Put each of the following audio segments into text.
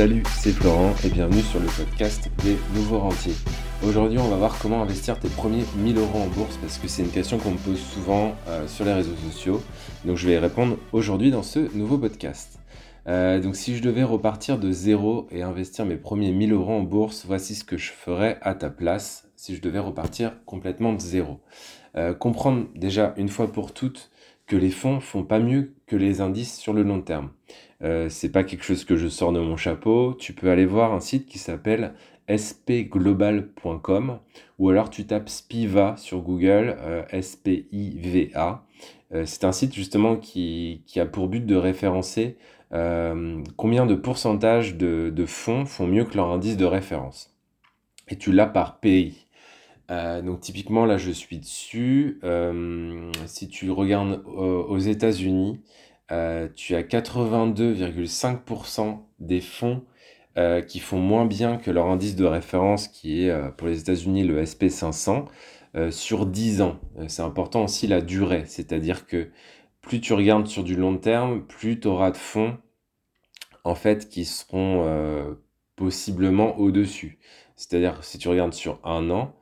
Salut, c'est Florent et bienvenue sur le podcast des nouveaux rentiers. Aujourd'hui, on va voir comment investir tes premiers 1000 euros en bourse parce que c'est une question qu'on me pose souvent euh, sur les réseaux sociaux. Donc je vais y répondre aujourd'hui dans ce nouveau podcast. Euh, donc si je devais repartir de zéro et investir mes premiers 1000 euros en bourse, voici ce que je ferais à ta place si je devais repartir complètement de zéro. Euh, comprendre déjà une fois pour toutes les fonds font pas mieux que les indices sur le long terme. Euh, c'est pas quelque chose que je sors de mon chapeau. Tu peux aller voir un site qui s'appelle spglobal.com ou alors tu tapes Spiva sur Google, euh, S-P-I-V-A. Euh, c'est un site justement qui, a pour but de référencer combien de pourcentage de, de fonds font mieux que leur indice de référence. Et tu l'as par pays. Euh, donc typiquement là je suis dessus. Euh, si tu regardes aux États-Unis, euh, tu as 82,5% des fonds qui font moins bien que leur indice de référence qui est pour les États-Unis le SP500 sur 10 ans. c'est important aussi la durée, c'est-à-dire que plus tu regardes sur du long terme, plus tu auras de fonds en fait qui seront possiblement au-dessus. C'est-à-dire si tu regardes sur un an,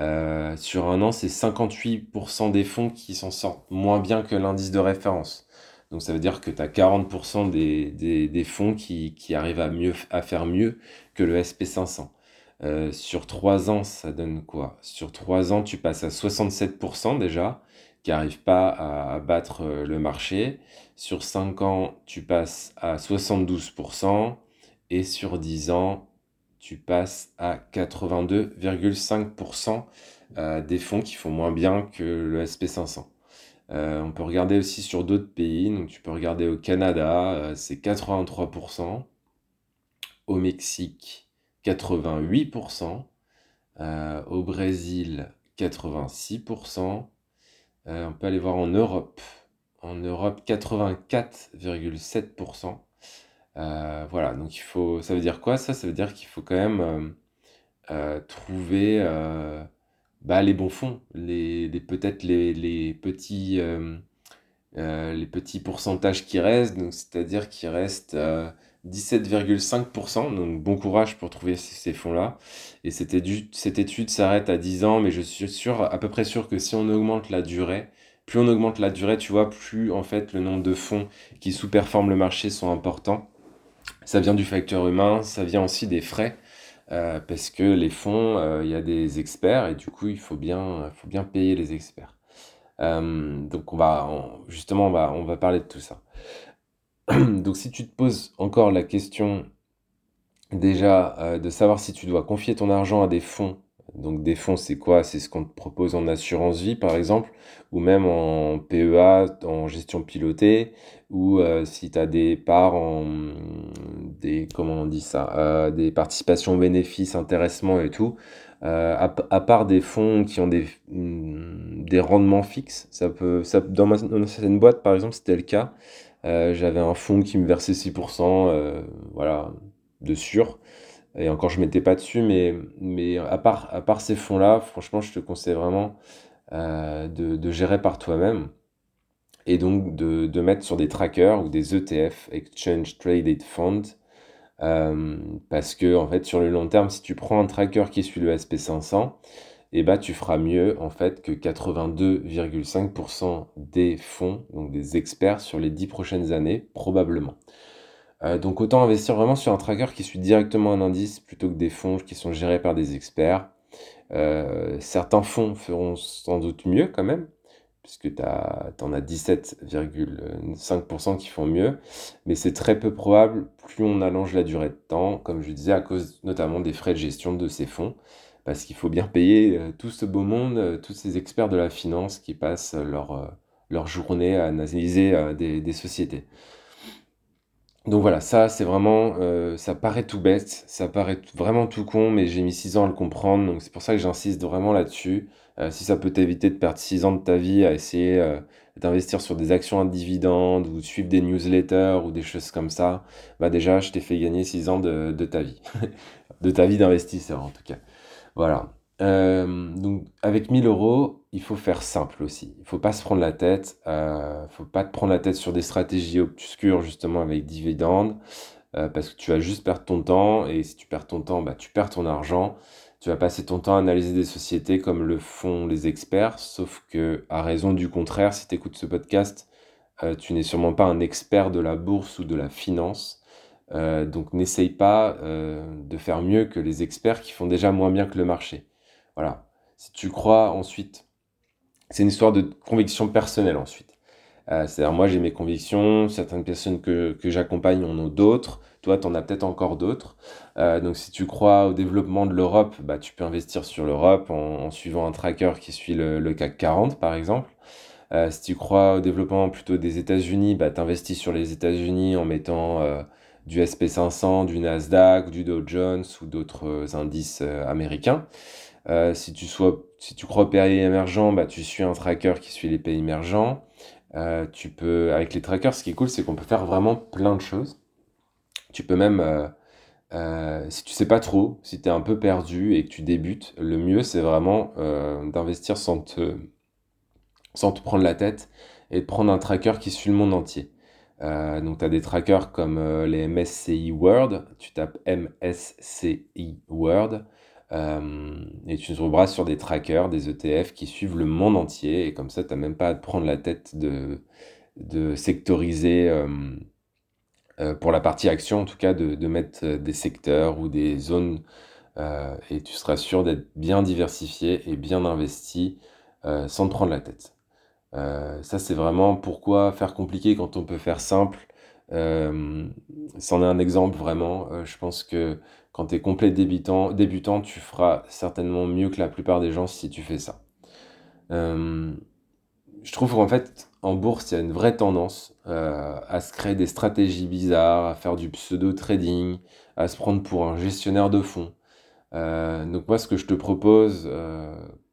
euh, sur un an, c'est 58% des fonds qui s'en sortent moins bien que l'indice de référence. Donc ça veut dire que tu as 40% des, fonds qui, arrivent à faire mieux que le SP500. Euh, sur 3 ans, ça donne quoi? Sur 3 ans, tu passes à 67% déjà, qui n'arrivent pas à, battre euh, le marché. Sur 5 ans, tu passes à 72%. Et sur 10 ans, tu passes à 82,5% euh, des fonds qui font moins bien que le SP500. Euh, on peut regarder aussi sur d'autres pays, donc tu peux regarder au Canada, euh, c'est 83%, au Mexique 88%, au Brésil 86%, on peut aller voir en Europe, en Europe 84,7%, euh, voilà, donc il faut. Ça veut dire quoi ça? Ça veut dire qu'il faut quand même euh, euh, trouver bah, les bons fonds, les, peut-être les, petits, les petits pourcentages qui restent, donc c'est-à-dire qu'il reste 17,5%, donc bon courage pour trouver ces, fonds-là. Et cette étude, cette étude s'arrête à 10 ans, mais je suis sûr, à peu près sûr que si on augmente la durée, plus on augmente la durée, tu vois, plus en fait le nombre de fonds qui sous-performent le marché sont importants. Ça vient du facteur humain, ça vient aussi des frais, euh, parce que les fonds, euh, il y a des experts et du coup, il faut bien, faut bien payer les experts. Euh, donc, on va, justement, on va, on va parler de tout ça. donc, si tu te poses encore la question déjà de savoir si tu dois confier ton argent à des fonds donc des fonds, c'est quoi? C'est ce qu'on te propose en assurance vie, par exemple, ou même en PEA, en gestion pilotée, ou euh, si tu as des parts en des comment on dit ça, euh, des participations bénéfices, intéressements et tout. Euh, à, part des fonds qui ont des, mm, des rendements fixes, ça peut, ça, dans, ma, dans certaines boîtes, par exemple, c'était le cas. J'avais un fonds qui me versait 6%, voilà, de sûr. Et encore, je m'étais pas dessus, mais, mais à, part, à part ces fonds-là, franchement, je te conseille vraiment euh, de, gérer par toi-même et donc de, mettre sur des trackers ou des ETF, Exchange Traded Fund, euh, parce que en fait, sur le long terme, si tu prends un tracker qui suit le SP500, et eh ben, tu feras mieux en fait que 82,5% des fonds, donc des experts sur les 10 prochaines années, probablement. Euh, donc autant investir vraiment sur un tracker qui suit directement un indice plutôt que des fonds qui sont gérés par des experts. Euh, certains fonds feront sans doute mieux quand même, puisque tu en as 17,5% qui font mieux, mais c'est très peu probable plus on allonge la durée de temps, comme je disais, à cause notamment des frais de gestion de ces fonds, parce qu'il faut bien payer euh, tout ce beau monde, tous ces experts de la finance qui passent leur, leur journée à analyser des sociétés. Donc voilà, ça c'est vraiment, euh, ça paraît tout bête, ça paraît vraiment tout con, mais j'ai mis 6 ans à le comprendre, donc c'est pour ça que j'insiste vraiment là-dessus. Euh, si ça peut t'éviter de perdre 6 ans de ta vie à essayer euh, d'investir sur des actions à dividendes ou de suivre des newsletters ou des choses comme ça, bah déjà je t'ai fait gagner 6 ans de, de ta vie. de ta vie d'investisseur en tout cas. Voilà. Donc avec 1000 euros, il faut faire simple aussi. Il faut pas se prendre la tête. Euh, faut pas te prendre la tête sur des stratégies obscures justement avec dividendes. euh, parce que tu vas juste perdre ton temps, et si tu perds ton temps, bah, tu perds ton argent. Tu vas passer ton temps à analyser des sociétés comme le font les experts, sauf que, à raison du contraire, si tu écoutes ce podcast, euh, tu n'es sûrement pas un expert de la bourse ou de la finance. Euh, donc n'essaye pas de faire mieux que les experts qui font déjà moins bien que le marché. Voilà. Si tu crois ensuite, c'est une histoire de conviction personnelle ensuite. Euh, c'est-à-dire, moi, j'ai mes convictions, certaines personnes que, que j'accompagne en ont d'autres, toi, tu en as peut-être encore d'autres. Euh, donc, si tu crois au développement de l'Europe, bah, tu peux investir sur l'Europe en, suivant un tracker qui suit le, CAC 40, par exemple. Euh, si tu crois au développement plutôt des États-Unis, bah, tu investis sur les États-Unis en mettant du SP500, du Nasdaq, du Dow Jones ou d'autres indices américains. si, tu sois, si tu crois aux pays émergents, bah, tu suis un tracker qui suit les pays émergents. Euh, tu peux, avec les trackers, ce qui est cool, c'est qu'on peut faire vraiment plein de choses. Tu peux même, euh, euh, si tu sais pas trop, si tu es un peu perdu et que tu débutes, le mieux c'est vraiment d'investir sans te, sans te prendre la tête et de prendre un tracker qui suit le monde entier. donc tu as des trackers comme les MSCI World, tu tapes MSCI World, euh, et tu te trouveras sur des trackers, des ETF qui suivent le monde entier. Et comme ça, tu n'as même pas à te prendre la tête de, sectoriser, euh, euh, pour la partie action en tout cas, de mettre des secteurs ou des zones. et tu seras sûr d'être bien diversifié et bien investi sans te prendre la tête. ça, c'est vraiment pourquoi faire compliqué quand on peut faire simple. C'en est un exemple vraiment. je pense que quand tu es complet débutant, débutant, tu feras certainement mieux que la plupart des gens si tu fais ça. Euh, je trouve qu'en fait, en bourse, il y a une vraie tendance euh, à se créer des stratégies bizarres, à faire du pseudo-trading, à se prendre pour un gestionnaire de fonds. Euh, donc moi, ce que je te propose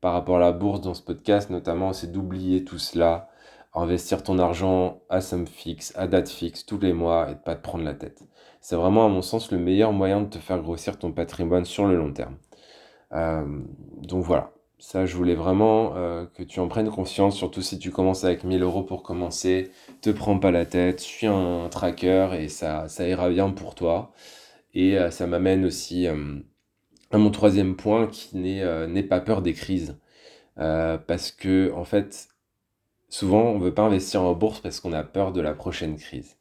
par rapport à la bourse dans ce podcast, notamment, c'est d'oublier tout cela, investir ton argent à somme fixe, à date fixe, tous les mois, et de pas te prendre la tête c'est vraiment à mon sens le meilleur moyen de te faire grossir ton patrimoine sur le long terme. Euh, donc voilà, ça je voulais vraiment euh, que tu en prennes conscience, surtout si tu commences avec 1000 euros pour commencer, te prends pas la tête, suis un tracker et ça, ça ira bien pour toi. Et euh, ça m'amène aussi à mon troisième point qui n'est pas peur des crises. parce que en fait, souvent on ne veut pas investir en bourse parce qu'on a peur de la prochaine crise.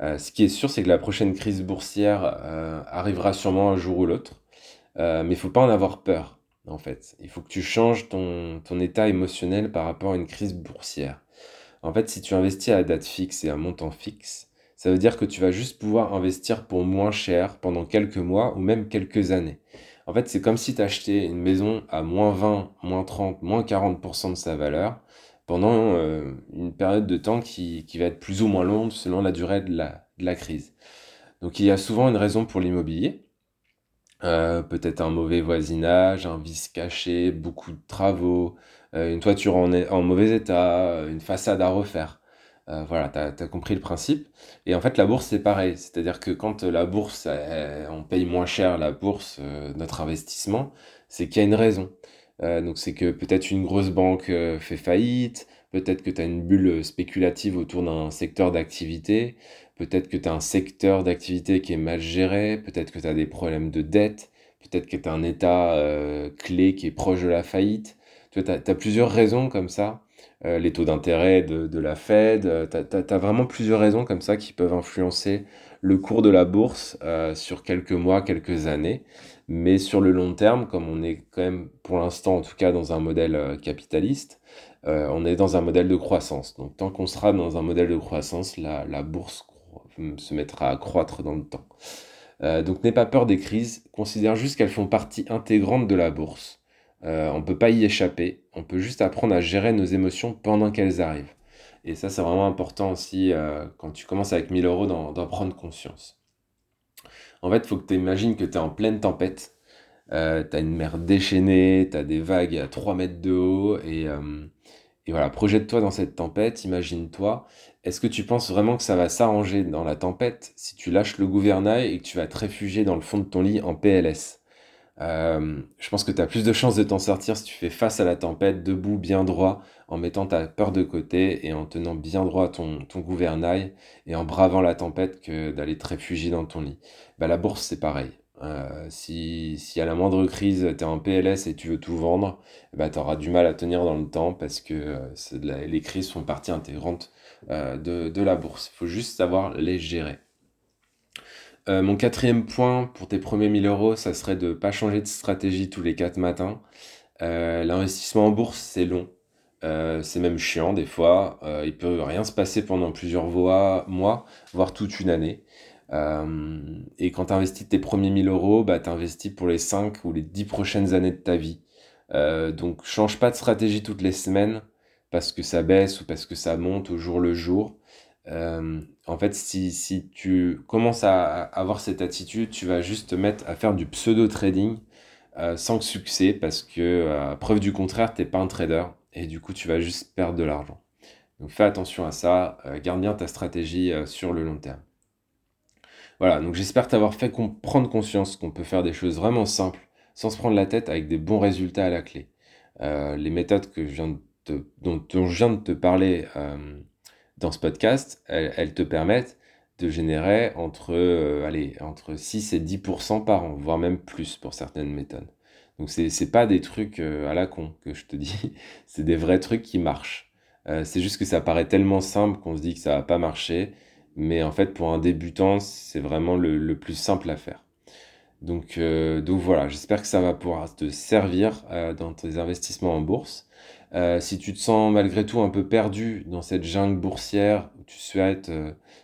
Euh, ce qui est sûr, c'est que la prochaine crise boursière euh, arrivera sûrement un jour ou l'autre, euh, mais il faut pas en avoir peur, en fait. Il faut que tu changes ton, ton état émotionnel par rapport à une crise boursière. En fait, si tu investis à date fixe et à montant fixe, ça veut dire que tu vas juste pouvoir investir pour moins cher pendant quelques mois ou même quelques années. En fait, c'est comme si tu achetais une maison à moins 20, moins 30, moins 40% de sa valeur pendant euh, une période de temps qui, qui, va être plus ou moins longue selon la durée de la, de la crise. Donc il y a souvent une raison pour l'immobilier. Euh, peut-être un mauvais voisinage, un vice caché, beaucoup de travaux, euh, une toiture en, en, mauvais état, une façade à refaire. voilà, tu as, compris le principe. Et en fait, la bourse, c'est pareil. C'est-à-dire que quand la bourse, on paye moins cher la bourse, notre investissement, c'est qu'il y a une raison. Euh, donc c'est que peut-être une grosse banque euh, fait faillite, peut-être que tu as une bulle spéculative autour d'un secteur d'activité, peut-être que tu as un secteur d'activité qui est mal géré, peut-être que tu as des problèmes de dette, peut-être que tu as un état euh, clé qui est proche de la faillite. Tu as, plusieurs raisons comme ça. les taux d'intérêt de, de, la Fed, tu as, vraiment plusieurs raisons comme ça qui peuvent influencer le cours de la bourse sur quelques mois, quelques années. Mais sur le long terme, comme on est quand même pour l'instant en tout cas dans un modèle euh, capitaliste, euh, on est dans un modèle de croissance. Donc tant qu'on sera dans un modèle de croissance, la, bourse se mettra à croître dans le temps. Euh, donc n'aie pas peur des crises, considère juste qu'elles font partie intégrante de la bourse. on ne peut pas y échapper, on peut juste apprendre à gérer nos émotions pendant qu'elles arrivent. Et ça c'est vraiment important aussi quand tu commences avec 1000 euros d'en prendre conscience. En fait, il faut que tu imagines que tu es en pleine tempête. Euh, tu as une mer déchaînée, tu as des vagues à 3 mètres de haut. Euh, et voilà, projette-toi dans cette tempête, imagine-toi. Est-ce que tu penses vraiment que ça va s'arranger dans la tempête si tu lâches le gouvernail et que tu vas te réfugier dans le fond de ton lit en PLS je pense que tu as plus de chances de t'en sortir si tu fais face à la tempête, debout, bien droit, en mettant ta peur de côté et en tenant bien droit ton, gouvernail et en bravant la tempête que d'aller te réfugier dans ton lit. Bah, la bourse, c'est pareil. Euh, si, si à la moindre crise, tu es en PLS et tu veux tout vendre, bah, tu auras du mal à tenir dans le temps parce que euh, les crises font partie intégrante euh, de, la bourse. Il faut juste savoir les gérer. Mon quatrième point pour tes premiers 1000 euros, ça serait de ne pas changer de stratégie tous les 4 matins. L'investissement en bourse, c'est long. c'est même chiant des fois. il peut rien se passer pendant plusieurs mois, voire toute une année. Euh, et quand tu investis tes premiers 1000 euros, bah, tu investis pour les 5 ou les 10 prochaines années de ta vie. Euh, donc change pas de stratégie toutes les semaines parce que ça baisse ou parce que ça monte au jour le jour. Euh, en fait, si, tu commences à avoir cette attitude, tu vas juste te mettre à faire du pseudo-trading euh, sans succès parce que, preuve du contraire, t'es pas un trader et du coup, tu vas juste perdre de l'argent. Donc fais attention à ça, garde bien ta stratégie sur le long terme. Voilà, donc j'espère t'avoir fait prendre conscience qu'on peut faire des choses vraiment simples, sans se prendre la tête, avec des bons résultats à la clé. Euh, les méthodes que je viens de te, dont, je viens de te parler euh, dans ce podcast, elles, te permettent de générer entre, euh, allez, entre 6 et 10% par an, voire même plus pour certaines méthodes. Donc c'est, c'est pas des trucs à la con que je te dis, c'est des vrais trucs qui marchent. c'est juste que ça paraît tellement simple qu'on se dit que ça va pas marcher mais en fait, pour un débutant, c'est vraiment le, plus simple à faire. Donc, euh, donc voilà, j'espère que ça va pouvoir te servir euh, dans tes investissements en bourse. Euh, si tu te sens malgré tout un peu perdu dans cette jungle boursière où tu souhaites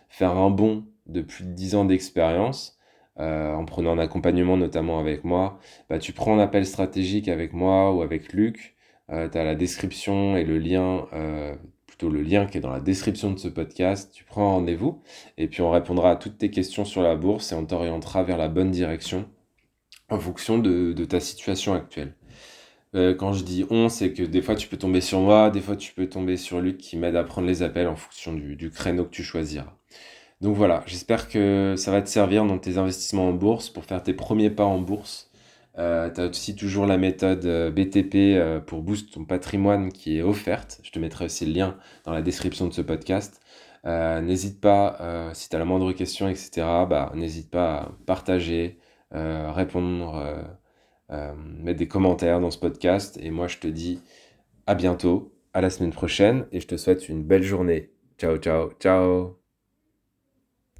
faire un bond de plus de 10 ans d'expérience, en prenant un accompagnement notamment avec moi, bah, tu prends un appel stratégique avec moi ou avec Luc. tu as la description et le lien plutôt le lien qui est dans la description de ce podcast. Tu prends rendez-vous et puis on répondra à toutes tes questions sur la bourse et on t'orientera vers la bonne direction en fonction de, ta situation actuelle. Euh, quand je dis on, c'est que des fois tu peux tomber sur moi, des fois tu peux tomber sur Luc qui m'aide à prendre les appels en fonction du, créneau que tu choisiras. Donc voilà, j'espère que ça va te servir dans tes investissements en bourse pour faire tes premiers pas en bourse euh, tu as aussi toujours la méthode euh, BTP euh, pour boost ton patrimoine qui est offerte. Je te mettrai aussi le lien dans la description de ce podcast. n'hésite pas, si tu as la moindre question, etc., bah, n'hésite pas à partager, répondre, mettre des commentaires dans ce podcast. Et moi, je te dis à bientôt, à la semaine prochaine, et je te souhaite une belle journée. Ciao, ciao, ciao